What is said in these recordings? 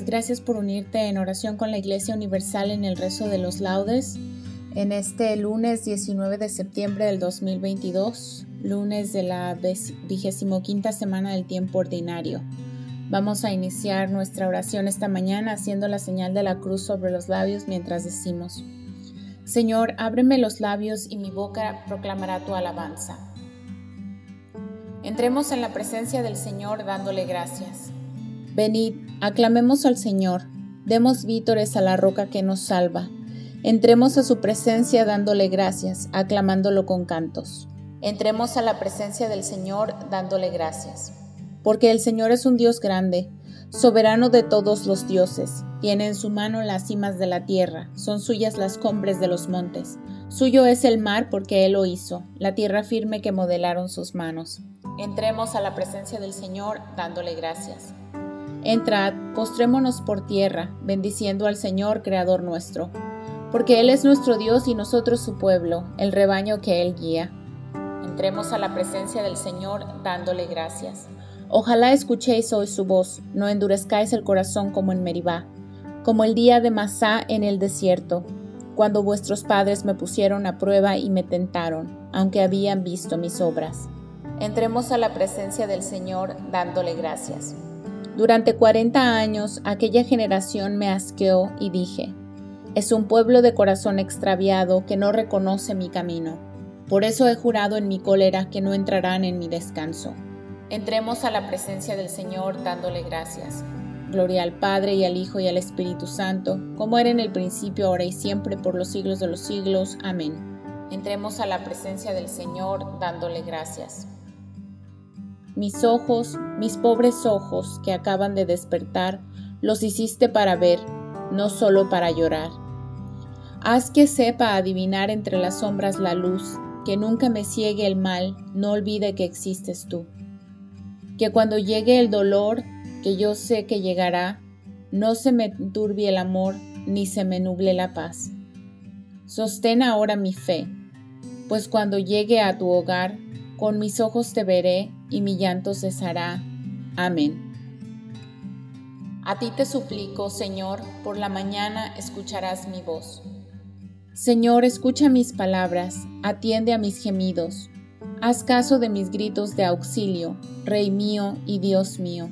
Gracias por unirte en oración con la Iglesia Universal en el rezo de los laudes en este lunes 19 de septiembre del 2022, lunes de la vigésimo quinta semana del tiempo ordinario. Vamos a iniciar nuestra oración esta mañana haciendo la señal de la cruz sobre los labios mientras decimos, Señor, ábreme los labios y mi boca proclamará tu alabanza. Entremos en la presencia del Señor dándole gracias. Venid, aclamemos al Señor, demos vítores a la roca que nos salva. Entremos a su presencia dándole gracias, aclamándolo con cantos. Entremos a la presencia del Señor dándole gracias. Porque el Señor es un Dios grande, soberano de todos los dioses. Tiene en su mano las cimas de la tierra, son suyas las cumbres de los montes. Suyo es el mar porque Él lo hizo, la tierra firme que modelaron sus manos. Entremos a la presencia del Señor dándole gracias. Entrad, postrémonos por tierra, bendiciendo al Señor, Creador nuestro, porque Él es nuestro Dios y nosotros su pueblo, el rebaño que Él guía. Entremos a la presencia del Señor dándole gracias. Ojalá escuchéis hoy su voz, no endurezcáis el corazón como en Meribá, como el día de Masá en el desierto, cuando vuestros padres me pusieron a prueba y me tentaron, aunque habían visto mis obras. Entremos a la presencia del Señor dándole gracias. Durante cuarenta años aquella generación me asqueó y dije, es un pueblo de corazón extraviado que no reconoce mi camino. Por eso he jurado en mi cólera que no entrarán en mi descanso. Entremos a la presencia del Señor dándole gracias. Gloria al Padre y al Hijo y al Espíritu Santo, como era en el principio, ahora y siempre, por los siglos de los siglos. Amén. Entremos a la presencia del Señor dándole gracias. Mis ojos, mis pobres ojos que acaban de despertar, los hiciste para ver, no solo para llorar. Haz que sepa adivinar entre las sombras la luz, que nunca me ciegue el mal, no olvide que existes tú. Que cuando llegue el dolor, que yo sé que llegará, no se me turbie el amor, ni se me nuble la paz. Sostén ahora mi fe, pues cuando llegue a tu hogar, con mis ojos te veré y mi llanto cesará. Amén. A ti te suplico, Señor, por la mañana escucharás mi voz. Señor, escucha mis palabras, atiende a mis gemidos. Haz caso de mis gritos de auxilio, Rey mío y Dios mío.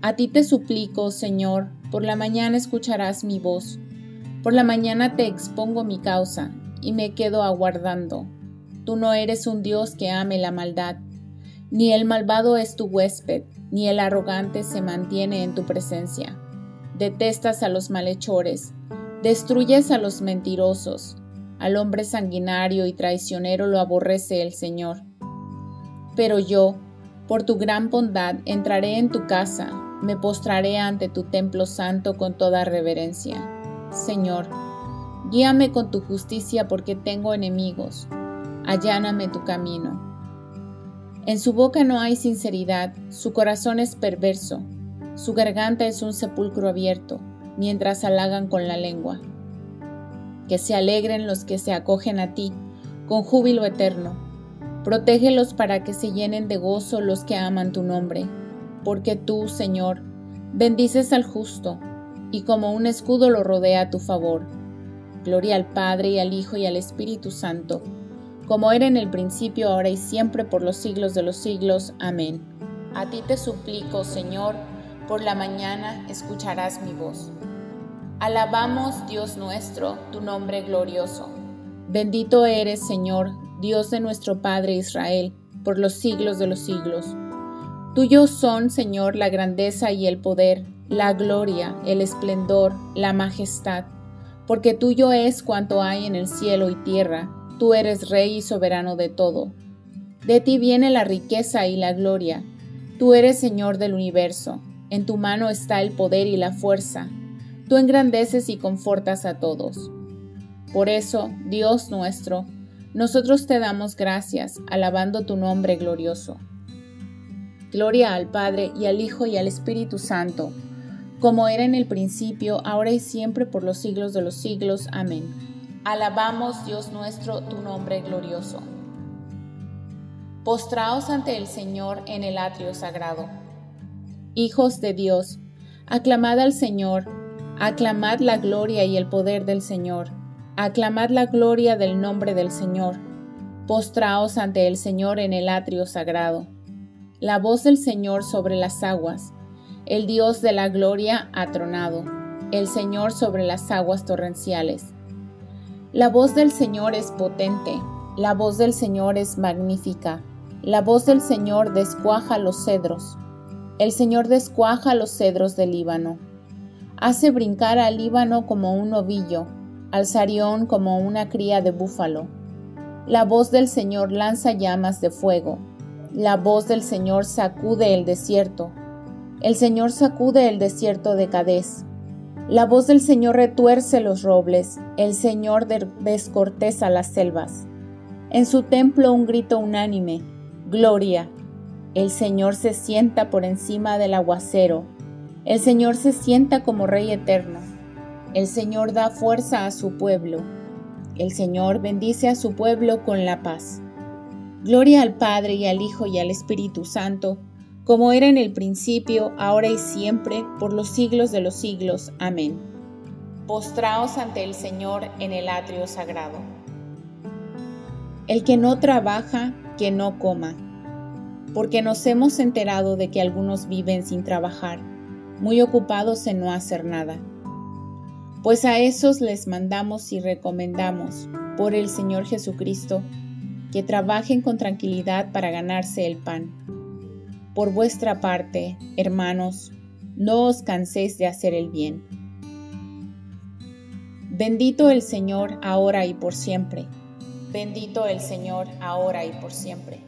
A ti te suplico, Señor, por la mañana escucharás mi voz. Por la mañana te expongo mi causa y me quedo aguardando. Tú no eres un Dios que ame la maldad, ni el malvado es tu huésped, ni el arrogante se mantiene en tu presencia. Detestas a los malhechores, destruyes a los mentirosos, al hombre sanguinario y traicionero lo aborrece el Señor. Pero yo, por tu gran bondad, entraré en tu casa, me postraré ante tu templo santo con toda reverencia. Señor, guíame con tu justicia porque tengo enemigos alláname tu camino. En su boca no hay sinceridad, su corazón es perverso, su garganta es un sepulcro abierto, mientras halagan con la lengua. Que se alegren los que se acogen a ti, con júbilo eterno. Protégelos para que se llenen de gozo los que aman tu nombre, porque tú, Señor, bendices al justo, y como un escudo lo rodea a tu favor. Gloria al Padre y al Hijo y al Espíritu Santo, como era en el principio, ahora y siempre, por los siglos de los siglos. Amén. A ti te suplico, Señor, por la mañana escucharás mi voz. Alabamos, Dios nuestro, tu nombre glorioso. Bendito eres, Señor, Dios de nuestro Padre Israel, por los siglos de los siglos. Tuyo son, Señor, la grandeza y el poder, la gloria, el esplendor, la majestad, porque tuyo es cuanto hay en el cielo y tierra, tú eres Rey y soberano de todo. De ti viene la riqueza y la gloria, tú eres Señor del universo, en tu mano está el poder y la fuerza, tú engrandeces y confortas a todos. Por eso, Dios nuestro, nosotros te damos gracias, alabando tu nombre glorioso. Gloria al Padre y al Hijo y al Espíritu Santo, como era en el principio, ahora y siempre, por los siglos de los siglos. Amén. Alabamos, Dios nuestro, tu nombre glorioso. Postraos ante el Señor en el atrio sagrado. Hijos de Dios, aclamad al Señor Aclamad la gloria y el poder del Señor. Aclamad la gloria del nombre del Señor. Postraos ante el Señor en el atrio sagrado. La voz del Señor sobre las aguas. El Dios de la gloria ha tronado. El Señor sobre las aguas torrenciales. La voz del Señor es potente. La voz del Señor es magnífica. La voz del Señor descuaja los cedros. El Señor descuaja los cedros del Líbano hace brincar al Líbano como un ovillo, al Sarión como una cría de búfalo. La voz del Señor lanza llamas de fuego, la voz del Señor sacude el desierto, el Señor sacude el desierto de Cadés. La voz del Señor retuerce los robles, el Señor descorteza las selvas. En su templo un grito unánime, Gloria. El Señor se sienta por encima del aguacero, el Señor se sienta como Rey eterno. El Señor da fuerza a su pueblo. El Señor bendice a su pueblo con la paz. Gloria al Padre y al Hijo y al Espíritu Santo, como era en el principio, ahora y siempre, por los siglos de los siglos. Amén. Postraos ante el Señor en el atrio sagrado. El que no trabaja, que no coma, porque nos hemos enterado de que algunos viven sin trabajar muy ocupados en no hacer nada. Pues a esos les mandamos y recomendamos, por el Señor Jesucristo, que trabajen con tranquilidad para ganarse el pan. Por vuestra parte, hermanos, no os canséis de hacer el bien. Bendito el Señor ahora y por siempre. Bendito el Señor ahora y por siempre.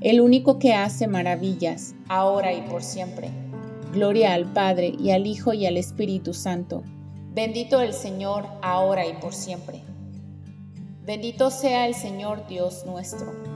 El único que hace maravillas, ahora y por siempre. Gloria al Padre y al Hijo y al Espíritu Santo. Bendito el Señor ahora y por siempre. Bendito sea el Señor Dios nuestro.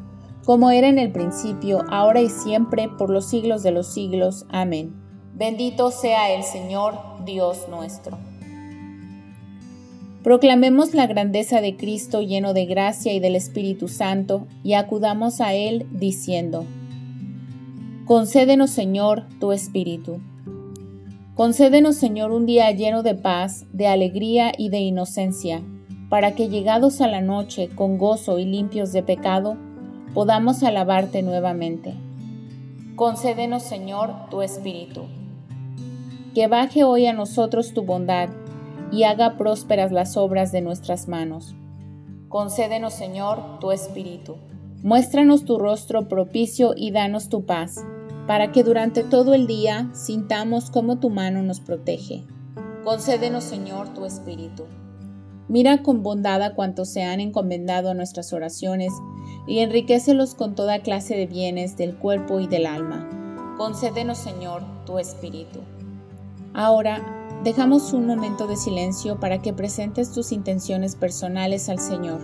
como era en el principio, ahora y siempre, por los siglos de los siglos. Amén. Bendito sea el Señor, Dios nuestro. Proclamemos la grandeza de Cristo lleno de gracia y del Espíritu Santo, y acudamos a Él diciendo, Concédenos, Señor, tu Espíritu. Concédenos, Señor, un día lleno de paz, de alegría y de inocencia, para que llegados a la noche con gozo y limpios de pecado, podamos alabarte nuevamente. Concédenos, Señor, tu Espíritu. Que baje hoy a nosotros tu bondad y haga prósperas las obras de nuestras manos. Concédenos, Señor, tu Espíritu. Muéstranos tu rostro propicio y danos tu paz, para que durante todo el día sintamos cómo tu mano nos protege. Concédenos, Señor, tu Espíritu. Mira con bondad a cuantos se han encomendado a nuestras oraciones y enriquecelos con toda clase de bienes del cuerpo y del alma. Concédenos, Señor, tu Espíritu. Ahora, dejamos un momento de silencio para que presentes tus intenciones personales al Señor.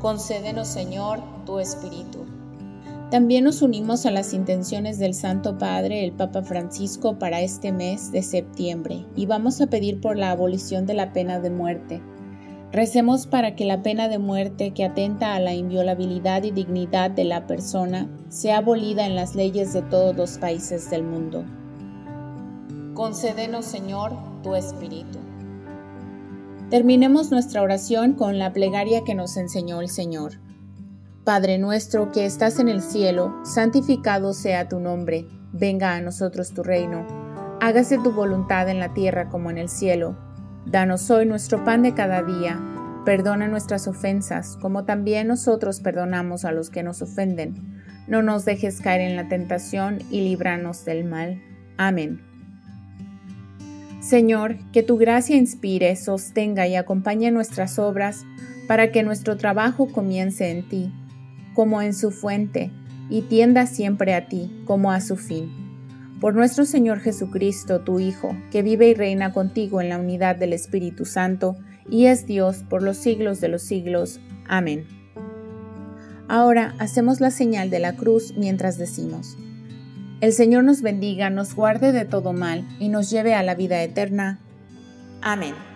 Concédenos, Señor, tu Espíritu. También nos unimos a las intenciones del Santo Padre, el Papa Francisco, para este mes de septiembre y vamos a pedir por la abolición de la pena de muerte. Recemos para que la pena de muerte que atenta a la inviolabilidad y dignidad de la persona sea abolida en las leyes de todos los países del mundo. Concédenos, Señor, tu Espíritu. Terminemos nuestra oración con la plegaria que nos enseñó el Señor. Padre nuestro que estás en el cielo, santificado sea tu nombre, venga a nosotros tu reino, hágase tu voluntad en la tierra como en el cielo. Danos hoy nuestro pan de cada día, perdona nuestras ofensas, como también nosotros perdonamos a los que nos ofenden. No nos dejes caer en la tentación y líbranos del mal. Amén. Señor, que tu gracia inspire, sostenga y acompañe nuestras obras para que nuestro trabajo comience en ti, como en su fuente, y tienda siempre a ti, como a su fin. Por nuestro Señor Jesucristo, tu Hijo, que vive y reina contigo en la unidad del Espíritu Santo, y es Dios por los siglos de los siglos. Amén. Ahora hacemos la señal de la cruz mientras decimos, el Señor nos bendiga, nos guarde de todo mal y nos lleve a la vida eterna. Amén.